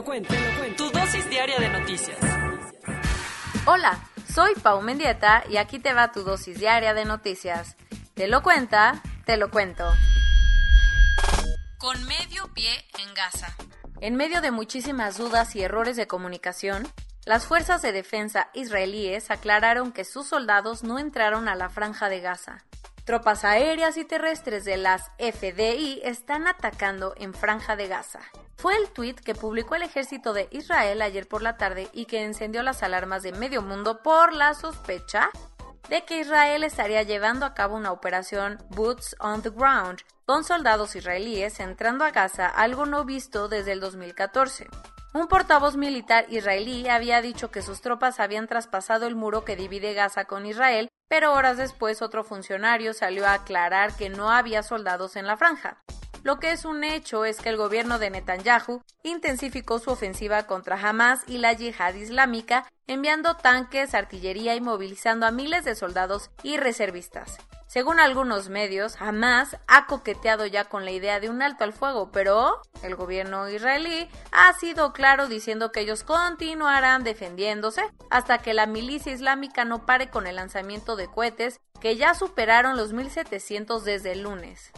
Lo cuento, te lo cuento. Tu dosis diaria de noticias. Hola, soy Pau Mendieta y aquí te va tu dosis diaria de noticias. Te lo cuenta, te lo cuento. Con medio pie en Gaza. En medio de muchísimas dudas y errores de comunicación, las fuerzas de defensa israelíes aclararon que sus soldados no entraron a la franja de Gaza. Tropas aéreas y terrestres de las FDI están atacando en franja de Gaza. Fue el tuit que publicó el ejército de Israel ayer por la tarde y que encendió las alarmas de medio mundo por la sospecha de que Israel estaría llevando a cabo una operación Boots on the Ground con soldados israelíes entrando a Gaza, algo no visto desde el 2014. Un portavoz militar israelí había dicho que sus tropas habían traspasado el muro que divide Gaza con Israel, pero horas después otro funcionario salió a aclarar que no había soldados en la franja. Lo que es un hecho es que el gobierno de Netanyahu intensificó su ofensiva contra Hamas y la yihad islámica, enviando tanques, artillería y movilizando a miles de soldados y reservistas. Según algunos medios, Hamas ha coqueteado ya con la idea de un alto al fuego, pero el gobierno israelí ha sido claro diciendo que ellos continuarán defendiéndose hasta que la milicia islámica no pare con el lanzamiento de cohetes que ya superaron los 1700 desde el lunes.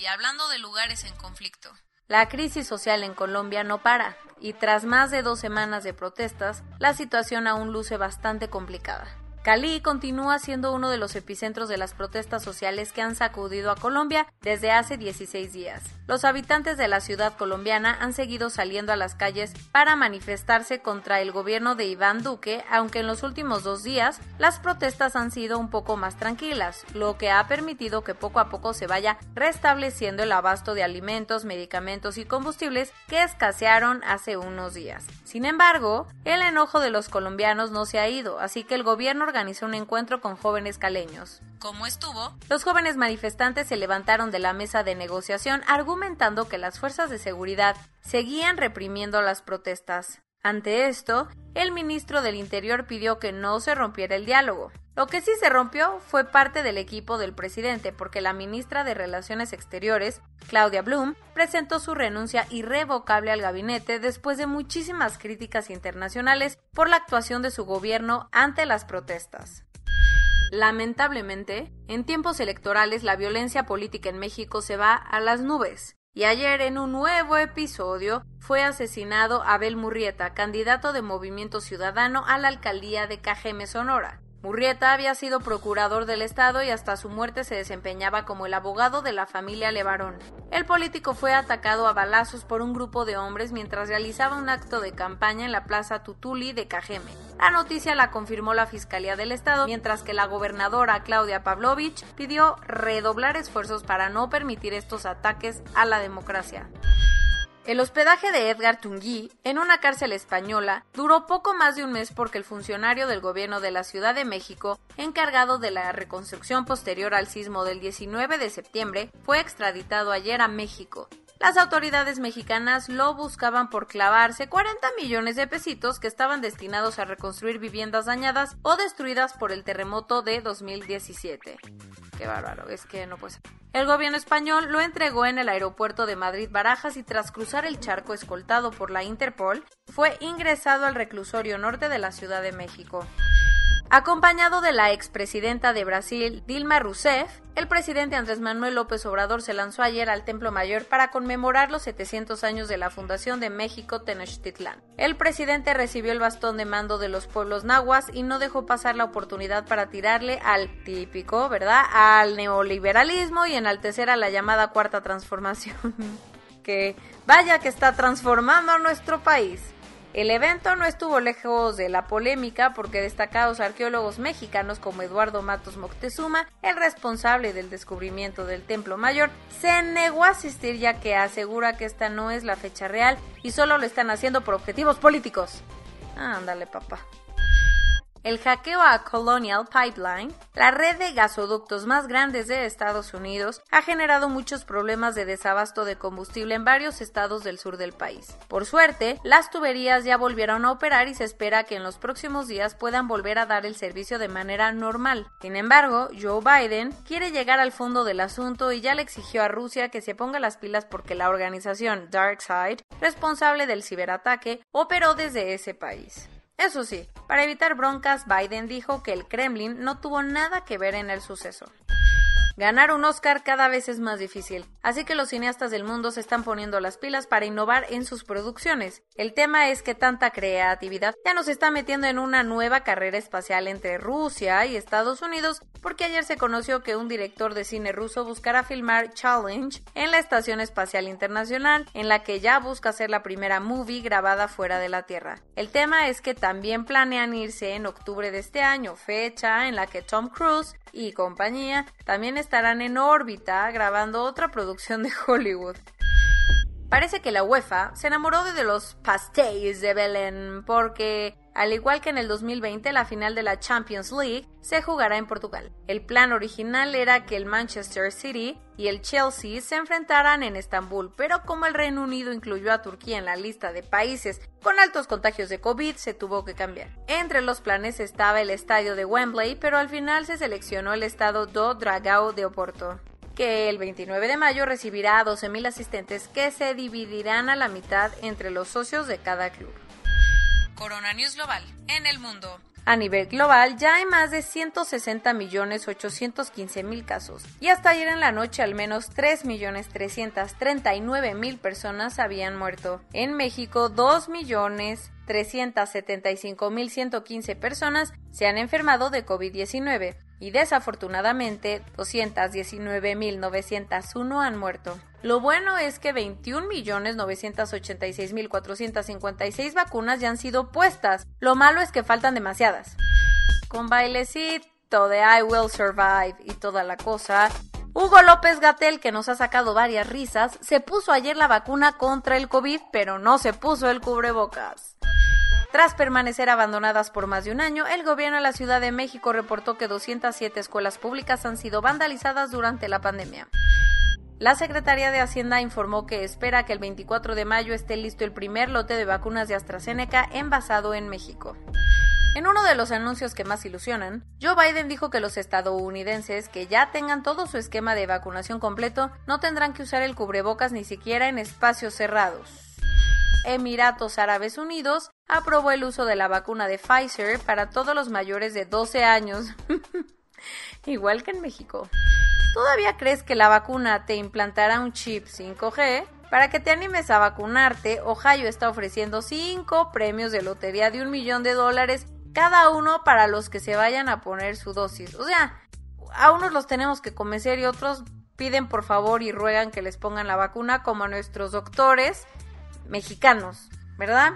Y hablando de lugares en conflicto. La crisis social en Colombia no para, y tras más de dos semanas de protestas, la situación aún luce bastante complicada. Cali continúa siendo uno de los epicentros de las protestas sociales que han sacudido a Colombia desde hace 16 días. Los habitantes de la ciudad colombiana han seguido saliendo a las calles para manifestarse contra el gobierno de Iván Duque, aunque en los últimos dos días las protestas han sido un poco más tranquilas, lo que ha permitido que poco a poco se vaya restableciendo el abasto de alimentos, medicamentos y combustibles que escasearon hace unos días. Sin embargo, el enojo de los colombianos no se ha ido, así que el gobierno organizó un encuentro con jóvenes caleños. ¿Cómo estuvo? Los jóvenes manifestantes se levantaron de la mesa de negociación argumentando que las fuerzas de seguridad seguían reprimiendo las protestas. Ante esto, el ministro del Interior pidió que no se rompiera el diálogo. Lo que sí se rompió fue parte del equipo del presidente porque la ministra de Relaciones Exteriores, Claudia Blum, presentó su renuncia irrevocable al gabinete después de muchísimas críticas internacionales por la actuación de su gobierno ante las protestas. Lamentablemente, en tiempos electorales la violencia política en México se va a las nubes. Y ayer en un nuevo episodio fue asesinado Abel Murrieta, candidato de Movimiento Ciudadano a la alcaldía de Cajeme, Sonora. Murrieta había sido procurador del Estado y hasta su muerte se desempeñaba como el abogado de la familia Levarón. El político fue atacado a balazos por un grupo de hombres mientras realizaba un acto de campaña en la Plaza Tutuli de Cajeme. La noticia la confirmó la Fiscalía del Estado, mientras que la gobernadora Claudia Pavlovich pidió redoblar esfuerzos para no permitir estos ataques a la democracia. El hospedaje de Edgar Tunguí en una cárcel española duró poco más de un mes porque el funcionario del gobierno de la Ciudad de México, encargado de la reconstrucción posterior al sismo del 19 de septiembre, fue extraditado ayer a México. Las autoridades mexicanas lo buscaban por clavarse 40 millones de pesitos que estaban destinados a reconstruir viviendas dañadas o destruidas por el terremoto de 2017. Qué bárbaro, es que no puede ser. El gobierno español lo entregó en el aeropuerto de Madrid Barajas y tras cruzar el charco escoltado por la Interpol, fue ingresado al reclusorio norte de la Ciudad de México. Acompañado de la expresidenta de Brasil, Dilma Rousseff, el presidente Andrés Manuel López Obrador se lanzó ayer al Templo Mayor para conmemorar los 700 años de la fundación de México Tenochtitlán. El presidente recibió el bastón de mando de los pueblos nahuas y no dejó pasar la oportunidad para tirarle al típico, ¿verdad?, al neoliberalismo y enaltecer a la llamada cuarta transformación. que vaya que está transformando a nuestro país. El evento no estuvo lejos de la polémica porque destacados arqueólogos mexicanos como Eduardo Matos Moctezuma, el responsable del descubrimiento del Templo Mayor, se negó a asistir ya que asegura que esta no es la fecha real y solo lo están haciendo por objetivos políticos. Ándale, papá el hackeo a Colonial Pipeline, la red de gasoductos más grandes de Estados Unidos, ha generado muchos problemas de desabasto de combustible en varios estados del sur del país. Por suerte, las tuberías ya volvieron a operar y se espera que en los próximos días puedan volver a dar el servicio de manera normal. Sin embargo, Joe Biden quiere llegar al fondo del asunto y ya le exigió a Rusia que se ponga las pilas porque la organización DarkSide, responsable del ciberataque, operó desde ese país. Eso sí, para evitar broncas, Biden dijo que el Kremlin no tuvo nada que ver en el suceso. Ganar un Oscar cada vez es más difícil, así que los cineastas del mundo se están poniendo las pilas para innovar en sus producciones. El tema es que tanta creatividad ya nos está metiendo en una nueva carrera espacial entre Rusia y Estados Unidos, porque ayer se conoció que un director de cine ruso buscará filmar Challenge en la Estación Espacial Internacional, en la que ya busca ser la primera movie grabada fuera de la Tierra. El tema es que también planean irse en octubre de este año, fecha en la que Tom Cruise y compañía también estarán en órbita grabando otra producción de Hollywood. Parece que la UEFA se enamoró de los pastéis de Belén porque, al igual que en el 2020, la final de la Champions League se jugará en Portugal. El plan original era que el Manchester City y el Chelsea se enfrentaran en Estambul, pero como el Reino Unido incluyó a Turquía en la lista de países con altos contagios de COVID, se tuvo que cambiar. Entre los planes estaba el estadio de Wembley, pero al final se seleccionó el estado do Dragao de Oporto que el 29 de mayo recibirá a 12.000 asistentes que se dividirán a la mitad entre los socios de cada club. Corona News Global en el mundo. A nivel global ya hay más de 160 millones 815 mil casos y hasta ayer en la noche al menos 3 millones 339 mil personas habían muerto. En México 2 millones 375.115 personas se han enfermado de COVID-19 y desafortunadamente 219.901 han muerto. Lo bueno es que 21.986.456 vacunas ya han sido puestas. Lo malo es que faltan demasiadas. Con bailecito de I Will Survive y toda la cosa, Hugo López Gatel, que nos ha sacado varias risas, se puso ayer la vacuna contra el COVID, pero no se puso el cubrebocas. Tras permanecer abandonadas por más de un año, el gobierno de la Ciudad de México reportó que 207 escuelas públicas han sido vandalizadas durante la pandemia. La Secretaría de Hacienda informó que espera que el 24 de mayo esté listo el primer lote de vacunas de AstraZeneca envasado en México. En uno de los anuncios que más ilusionan, Joe Biden dijo que los estadounidenses que ya tengan todo su esquema de vacunación completo no tendrán que usar el cubrebocas ni siquiera en espacios cerrados. Emiratos Árabes Unidos aprobó el uso de la vacuna de Pfizer para todos los mayores de 12 años. Igual que en México. ¿Todavía crees que la vacuna te implantará un chip 5G? Para que te animes a vacunarte, Ohio está ofreciendo 5 premios de lotería de un millón de dólares cada uno para los que se vayan a poner su dosis. O sea, a unos los tenemos que convencer y otros piden por favor y ruegan que les pongan la vacuna como a nuestros doctores mexicanos, ¿verdad?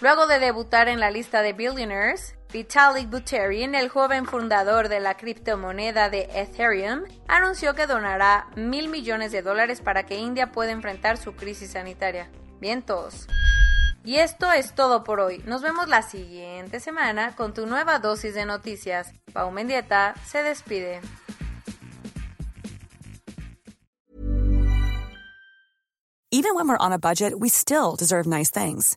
Luego de debutar en la lista de billionaires, Vitalik Buterin, el joven fundador de la criptomoneda de Ethereum, anunció que donará mil millones de dólares para que India pueda enfrentar su crisis sanitaria. Bien todos. Y esto es todo por hoy. Nos vemos la siguiente semana con tu nueva dosis de noticias. Pau Mendieta se despide. Even when we're on a budget, we still deserve nice things.